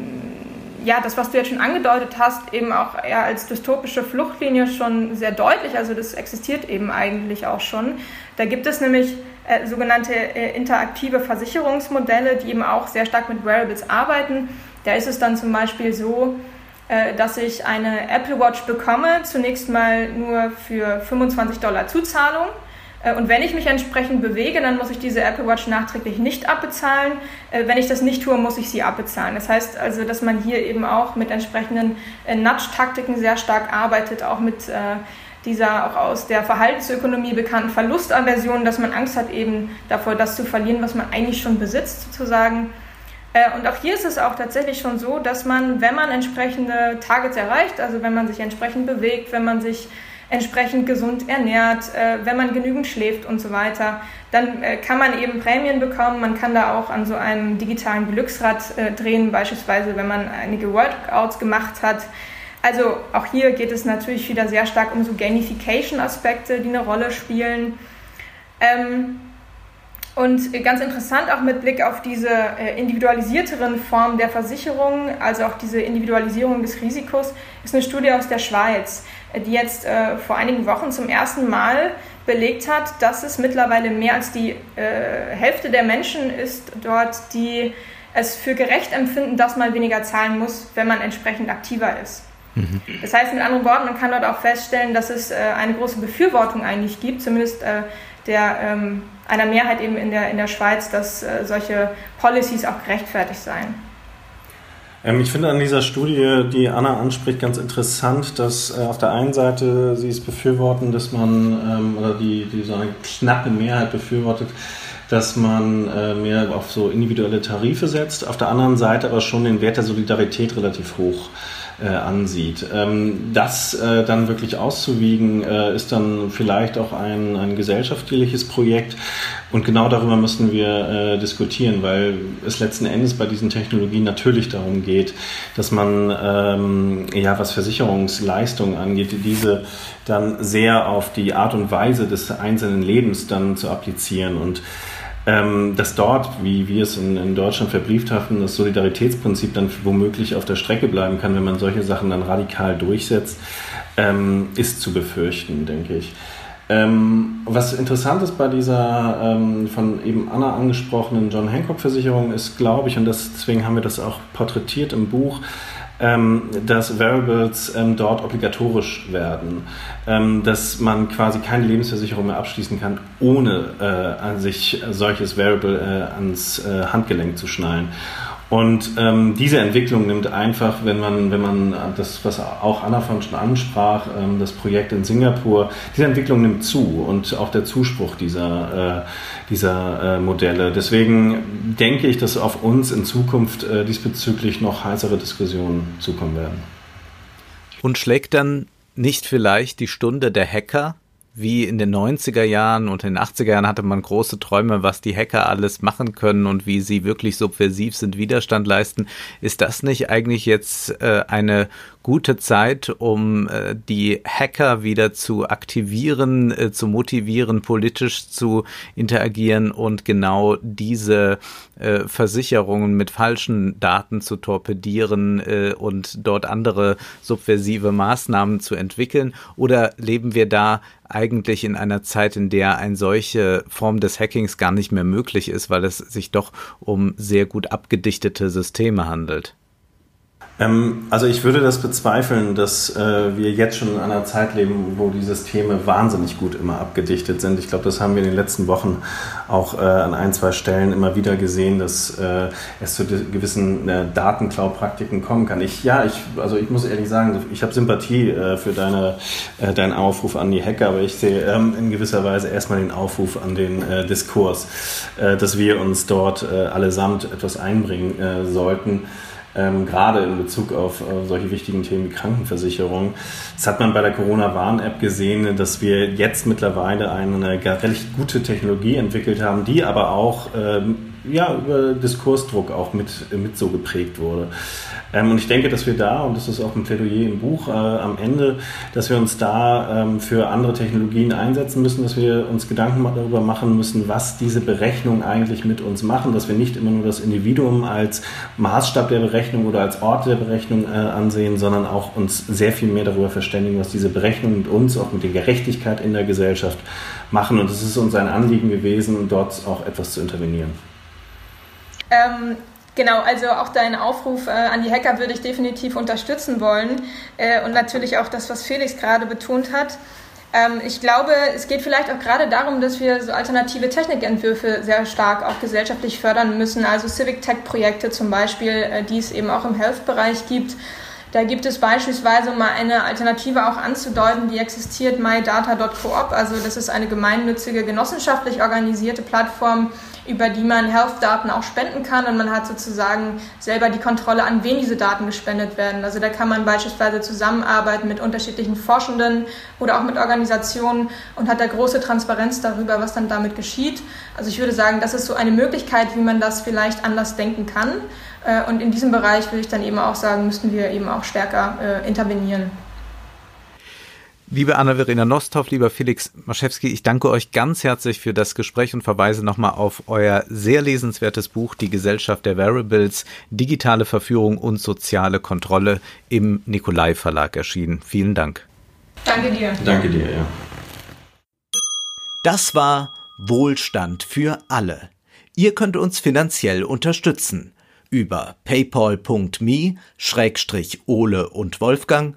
ja, das, was du jetzt schon angedeutet hast, eben auch eher als dystopische Fluchtlinie schon sehr deutlich. Also das existiert eben eigentlich auch schon. Da gibt es nämlich äh, sogenannte äh, interaktive Versicherungsmodelle, die eben auch sehr stark mit Wearables arbeiten. Da ist es dann zum Beispiel so, äh, dass ich eine Apple Watch bekomme, zunächst mal nur für 25 Dollar Zuzahlung und wenn ich mich entsprechend bewege, dann muss ich diese Apple Watch nachträglich nicht abbezahlen. Äh, wenn ich das nicht tue, muss ich sie abbezahlen. Das heißt also, dass man hier eben auch mit entsprechenden äh, Nudge-Taktiken sehr stark arbeitet, auch mit dieser auch aus der Verhaltensökonomie bekannten Verlustaversion, dass man Angst hat eben davor, das zu verlieren, was man eigentlich schon besitzt, sozusagen. Und auch hier ist es auch tatsächlich schon so, dass man, wenn man entsprechende Targets erreicht, also wenn man sich entsprechend bewegt, wenn man sich entsprechend gesund ernährt, äh, wenn man genügend schläft und so weiter, dann äh, kann man eben Prämien bekommen. Man kann da auch an so einem digitalen Glücksrad äh, drehen, beispielsweise wenn man einige Workouts gemacht hat. Also auch hier geht es natürlich wieder sehr stark um so Gamification-Aspekte, die eine Rolle spielen. Ähm, und ganz interessant auch mit Blick auf diese äh, individualisierteren Formen der Versicherung, also auch diese Individualisierung des Risikos, ist eine Studie aus der Schweiz, äh, die jetzt äh, vor einigen Wochen zum ersten Mal belegt hat, dass es mittlerweile mehr als die äh, Hälfte der Menschen ist dort, die es für gerecht empfinden, dass man weniger zahlen muss, wenn man entsprechend aktiver ist. Mhm. Das heißt mit anderen Worten, man kann dort auch feststellen, dass es äh, eine große Befürwortung eigentlich gibt, zumindest äh, der ähm, einer Mehrheit eben in der, in der Schweiz, dass äh, solche Policies auch gerechtfertigt seien. Ähm, ich finde an dieser Studie, die Anna anspricht, ganz interessant, dass äh, auf der einen Seite sie es befürworten, dass man, ähm, oder die, die so eine knappe Mehrheit befürwortet, dass man äh, mehr auf so individuelle Tarife setzt, auf der anderen Seite aber schon den Wert der Solidarität relativ hoch äh, ansieht. Ähm, das äh, dann wirklich auszuwiegen, äh, ist dann vielleicht auch ein, ein gesellschaftliches Projekt. Und genau darüber müssen wir äh, diskutieren, weil es letzten Endes bei diesen Technologien natürlich darum geht, dass man, ähm, ja, was Versicherungsleistungen angeht, diese dann sehr auf die Art und Weise des einzelnen Lebens dann zu applizieren und ähm, dass dort, wie wir es in, in, Deutschland verbrieft hatten, das Solidaritätsprinzip dann womöglich auf der Strecke bleiben kann, wenn man solche Sachen dann radikal durchsetzt, ähm, ist zu befürchten, denke ich. Ähm, was interessant ist bei dieser ähm, von eben Anna angesprochenen John Hancock Versicherung ist, glaube ich, und deswegen haben wir das auch porträtiert im Buch, dass Variables ähm, dort obligatorisch werden, ähm, dass man quasi keine Lebensversicherung mehr abschließen kann, ohne äh, an sich solches Variable äh, ans äh, Handgelenk zu schnallen. Und ähm, diese Entwicklung nimmt einfach, wenn man, wenn man das, was auch Anna von schon ansprach, ähm, das Projekt in Singapur, diese Entwicklung nimmt zu und auch der Zuspruch dieser, äh, dieser äh, Modelle. Deswegen denke ich, dass auf uns in Zukunft äh, diesbezüglich noch heißere Diskussionen zukommen werden. Und schlägt dann nicht vielleicht die Stunde der Hacker wie in den 90er Jahren und in den 80er Jahren hatte man große Träume, was die Hacker alles machen können und wie sie wirklich subversiv sind, Widerstand leisten. Ist das nicht eigentlich jetzt äh, eine gute Zeit, um äh, die Hacker wieder zu aktivieren, äh, zu motivieren, politisch zu interagieren und genau diese äh, Versicherungen mit falschen Daten zu torpedieren äh, und dort andere subversive Maßnahmen zu entwickeln? Oder leben wir da eigentlich in einer Zeit, in der eine solche Form des Hackings gar nicht mehr möglich ist, weil es sich doch um sehr gut abgedichtete Systeme handelt? Ähm, also ich würde das bezweifeln, dass äh, wir jetzt schon in einer Zeit leben, wo die Systeme wahnsinnig gut immer abgedichtet sind. Ich glaube, das haben wir in den letzten Wochen auch äh, an ein, zwei Stellen immer wieder gesehen, dass äh, es zu gewissen äh, Datenklau-Praktiken kommen kann. Ich, ja, ich, also ich muss ehrlich sagen, ich habe Sympathie äh, für deine, äh, deinen Aufruf an die Hacker, aber ich sehe ähm, in gewisser Weise erstmal den Aufruf an den äh, Diskurs, dass wir uns dort allesamt etwas einbringen sollten ähm, gerade in Bezug auf äh, solche wichtigen Themen wie Krankenversicherung. Das hat man bei der Corona-Warn-App gesehen, dass wir jetzt mittlerweile eine recht gute Technologie entwickelt haben, die aber auch ähm, ja, über Diskursdruck auch mit, mit so geprägt wurde. Ähm, und ich denke, dass wir da, und das ist auch ein Plädoyer im Buch äh, am Ende, dass wir uns da ähm, für andere Technologien einsetzen müssen, dass wir uns Gedanken darüber machen müssen, was diese Berechnungen eigentlich mit uns machen, dass wir nicht immer nur das Individuum als Maßstab der Berechnung oder als Ort der Berechnung äh, ansehen, sondern auch uns sehr viel mehr darüber verständigen, was diese Berechnungen mit uns, auch mit der Gerechtigkeit in der Gesellschaft machen. Und es ist uns ein Anliegen gewesen, dort auch etwas zu intervenieren. Ähm, Genau, also auch deinen Aufruf äh, an die Hacker würde ich definitiv unterstützen wollen äh, und natürlich auch das, was Felix gerade betont hat. Ähm, ich glaube, es geht vielleicht auch gerade darum, dass wir so alternative Technikentwürfe sehr stark auch gesellschaftlich fördern müssen, also Civic Tech Projekte zum Beispiel, äh, die es eben auch im Health-Bereich gibt. Da gibt es beispielsweise, um mal eine Alternative auch anzudeuten, die existiert, mydata.coop. Also das ist eine gemeinnützige, genossenschaftlich organisierte Plattform, über die man Health-Daten auch spenden kann und man hat sozusagen selber die Kontrolle, an wen diese Daten gespendet werden. Also da kann man beispielsweise zusammenarbeiten mit unterschiedlichen Forschenden oder auch mit Organisationen und hat da große Transparenz darüber, was dann damit geschieht. Also ich würde sagen, das ist so eine Möglichkeit, wie man das vielleicht anders denken kann. Äh, und in diesem Bereich würde ich dann eben auch sagen, müssten wir eben auch stärker äh, intervenieren. Liebe Anna-Verena Nosthoff, lieber Felix Maschewski, ich danke euch ganz herzlich für das Gespräch und verweise nochmal auf euer sehr lesenswertes Buch Die Gesellschaft der Variables, digitale Verführung und soziale Kontrolle im Nikolai Verlag erschienen. Vielen Dank. Danke dir. Danke dir, ja. Das war Wohlstand für alle. Ihr könnt uns finanziell unterstützen über paypal.me-ole und Wolfgang